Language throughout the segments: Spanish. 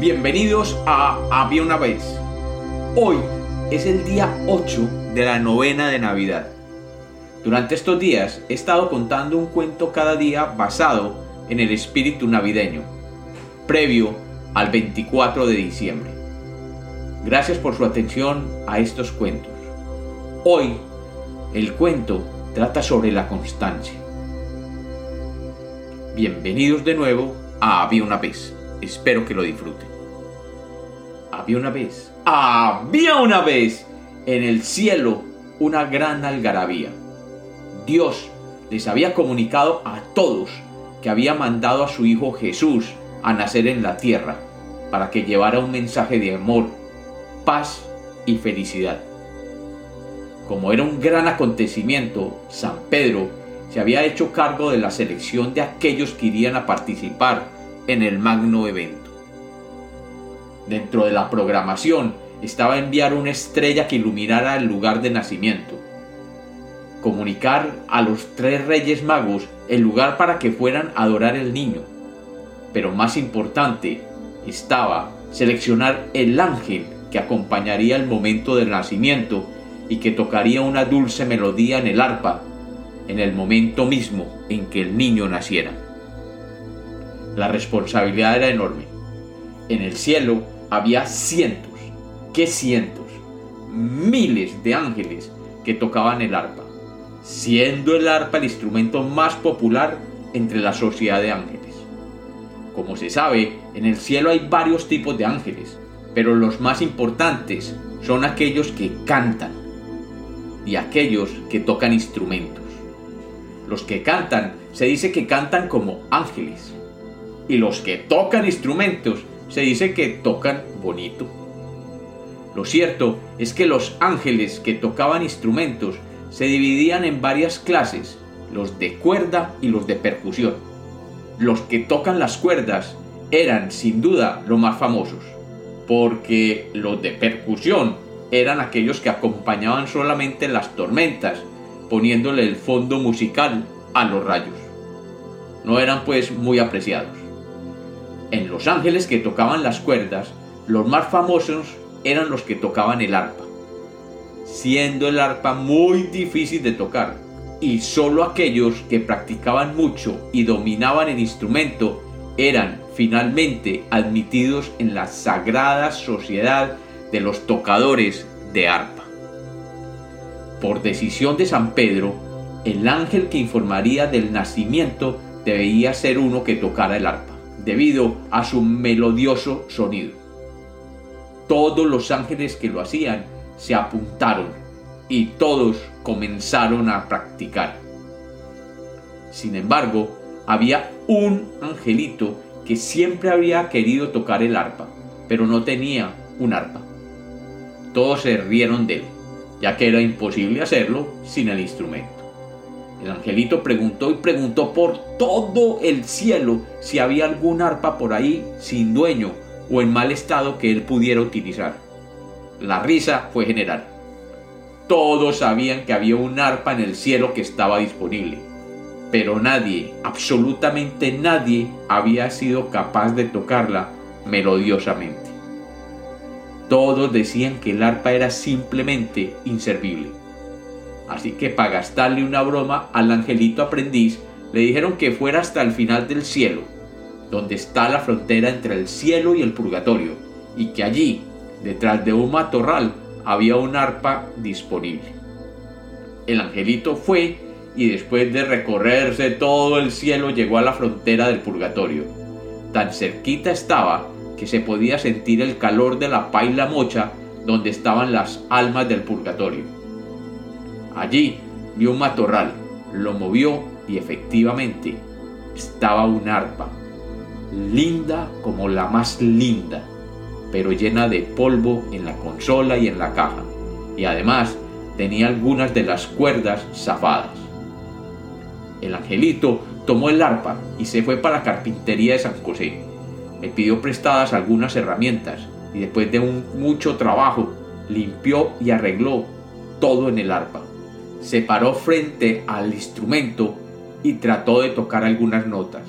Bienvenidos a Había una vez. Hoy es el día 8 de la novena de Navidad. Durante estos días he estado contando un cuento cada día basado en el espíritu navideño, previo al 24 de diciembre. Gracias por su atención a estos cuentos. Hoy el cuento trata sobre la constancia. Bienvenidos de nuevo a Había una vez. Espero que lo disfruten. Había una vez, había una vez en el cielo una gran algarabía. Dios les había comunicado a todos que había mandado a su Hijo Jesús a nacer en la tierra para que llevara un mensaje de amor, paz y felicidad. Como era un gran acontecimiento, San Pedro se había hecho cargo de la selección de aquellos que irían a participar en el magno evento. Dentro de la programación estaba enviar una estrella que iluminara el lugar de nacimiento, comunicar a los tres reyes magos el lugar para que fueran a adorar el niño, pero más importante estaba seleccionar el ángel que acompañaría el momento del nacimiento y que tocaría una dulce melodía en el arpa en el momento mismo en que el niño naciera. La responsabilidad era enorme. En el cielo había cientos, ¿qué cientos? Miles de ángeles que tocaban el arpa, siendo el arpa el instrumento más popular entre la sociedad de ángeles. Como se sabe, en el cielo hay varios tipos de ángeles, pero los más importantes son aquellos que cantan y aquellos que tocan instrumentos. Los que cantan se dice que cantan como ángeles. Y los que tocan instrumentos se dice que tocan bonito. Lo cierto es que los ángeles que tocaban instrumentos se dividían en varias clases, los de cuerda y los de percusión. Los que tocan las cuerdas eran sin duda los más famosos, porque los de percusión eran aquellos que acompañaban solamente las tormentas poniéndole el fondo musical a los rayos. No eran pues muy apreciados. En Los Ángeles que tocaban las cuerdas, los más famosos eran los que tocaban el arpa, siendo el arpa muy difícil de tocar, y solo aquellos que practicaban mucho y dominaban el instrumento eran finalmente admitidos en la sagrada sociedad de los tocadores de arpa. Por decisión de San Pedro, el ángel que informaría del nacimiento debía ser uno que tocara el arpa, debido a su melodioso sonido. Todos los ángeles que lo hacían se apuntaron y todos comenzaron a practicar. Sin embargo, había un angelito que siempre había querido tocar el arpa, pero no tenía un arpa. Todos se rieron de él ya que era imposible hacerlo sin el instrumento. El angelito preguntó y preguntó por todo el cielo si había algún arpa por ahí sin dueño o en mal estado que él pudiera utilizar. La risa fue general. Todos sabían que había un arpa en el cielo que estaba disponible, pero nadie, absolutamente nadie, había sido capaz de tocarla melodiosamente. Todos decían que el arpa era simplemente inservible. Así que para gastarle una broma al angelito aprendiz, le dijeron que fuera hasta el final del cielo, donde está la frontera entre el cielo y el purgatorio, y que allí, detrás de un matorral, había un arpa disponible. El angelito fue y después de recorrerse todo el cielo llegó a la frontera del purgatorio. Tan cerquita estaba que se podía sentir el calor de la paila mocha donde estaban las almas del purgatorio. Allí vio un matorral, lo movió y efectivamente estaba un arpa, linda como la más linda, pero llena de polvo en la consola y en la caja, y además tenía algunas de las cuerdas zafadas. El angelito tomó el arpa y se fue para la carpintería de San José me pidió prestadas algunas herramientas y después de un mucho trabajo limpió y arregló todo en el arpa. Se paró frente al instrumento y trató de tocar algunas notas,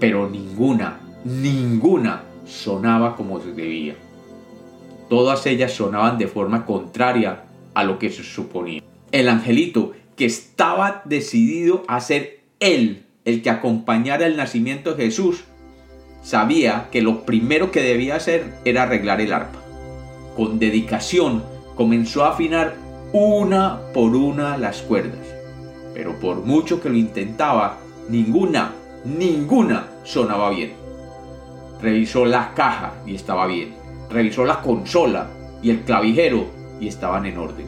pero ninguna, ninguna sonaba como se debía. Todas ellas sonaban de forma contraria a lo que se suponía. El angelito, que estaba decidido a ser él el que acompañara el nacimiento de Jesús, sabía que lo primero que debía hacer era arreglar el arpa. Con dedicación comenzó a afinar una por una las cuerdas, pero por mucho que lo intentaba, ninguna, ninguna sonaba bien. Revisó la caja y estaba bien. Revisó la consola y el clavijero y estaban en orden.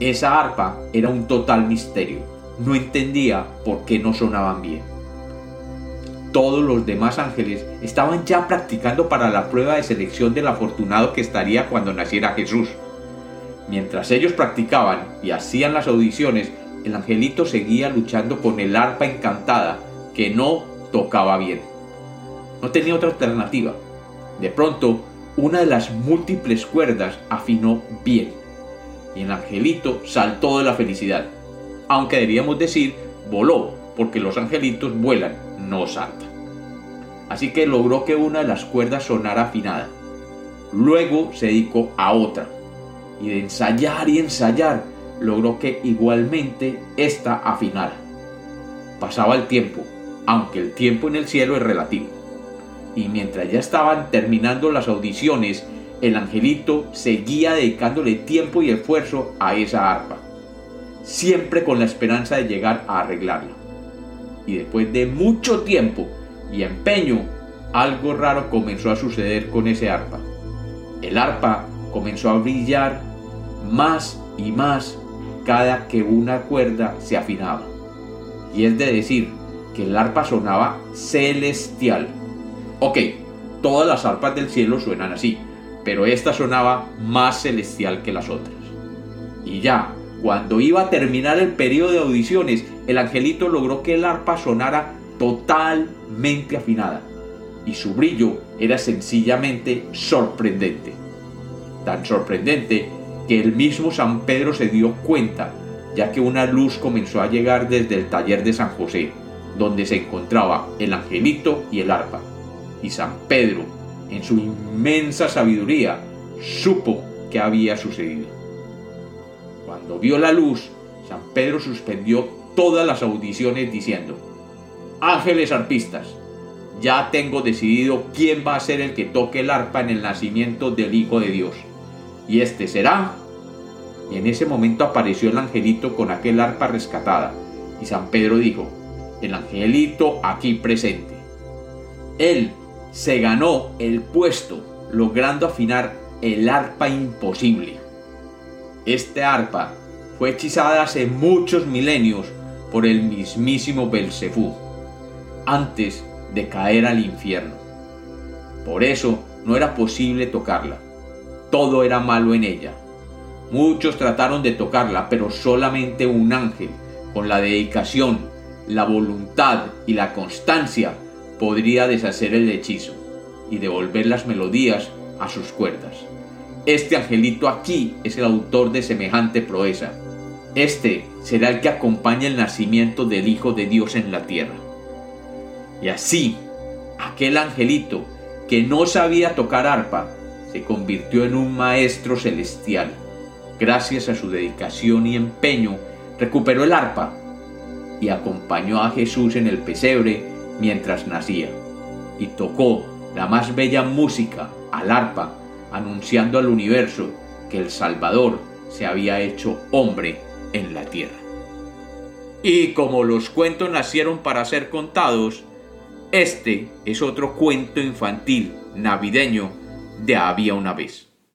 Esa arpa era un total misterio. No entendía por qué no sonaban bien. Todos los demás ángeles estaban ya practicando para la prueba de selección del afortunado que estaría cuando naciera Jesús. Mientras ellos practicaban y hacían las audiciones, el angelito seguía luchando con el arpa encantada que no tocaba bien. No tenía otra alternativa. De pronto, una de las múltiples cuerdas afinó bien y el angelito saltó de la felicidad. Aunque deberíamos decir voló, porque los angelitos vuelan, no saltan. Así que logró que una de las cuerdas sonara afinada. Luego se dedicó a otra y de ensayar y ensayar logró que igualmente ésta afinara. Pasaba el tiempo, aunque el tiempo en el cielo es relativo. Y mientras ya estaban terminando las audiciones, el angelito seguía dedicándole tiempo y esfuerzo a esa arpa, siempre con la esperanza de llegar a arreglarla. Y después de mucho tiempo y empeño, algo raro comenzó a suceder con ese arpa. El arpa comenzó a brillar más y más cada que una cuerda se afinaba. Y es de decir, que el arpa sonaba celestial. Ok, todas las arpas del cielo suenan así, pero esta sonaba más celestial que las otras. Y ya, cuando iba a terminar el periodo de audiciones, el angelito logró que el arpa sonara totalmente afinada, y su brillo era sencillamente sorprendente. Tan sorprendente que el mismo San Pedro se dio cuenta, ya que una luz comenzó a llegar desde el taller de San José, donde se encontraba el angelito y el arpa. Y San Pedro, en su inmensa sabiduría, supo qué había sucedido. Cuando vio la luz, San Pedro suspendió todas las audiciones diciendo, Ángeles arpistas, ya tengo decidido quién va a ser el que toque el arpa en el nacimiento del Hijo de Dios y este será. Y en ese momento apareció el angelito con aquel arpa rescatada, y San Pedro dijo, el angelito aquí presente. Él se ganó el puesto, logrando afinar el arpa imposible. Este arpa fue hechizada hace muchos milenios por el mismísimo Belcebú, antes de caer al infierno. Por eso no era posible tocarla todo era malo en ella. Muchos trataron de tocarla, pero solamente un ángel, con la dedicación, la voluntad y la constancia, podría deshacer el hechizo y devolver las melodías a sus cuerdas. Este angelito aquí es el autor de semejante proeza. Este será el que acompaña el nacimiento del Hijo de Dios en la tierra. Y así, aquel angelito que no sabía tocar arpa, se convirtió en un maestro celestial. Gracias a su dedicación y empeño, recuperó el arpa y acompañó a Jesús en el pesebre mientras nacía, y tocó la más bella música al arpa, anunciando al universo que el Salvador se había hecho hombre en la tierra. Y como los cuentos nacieron para ser contados, este es otro cuento infantil navideño de había una vez.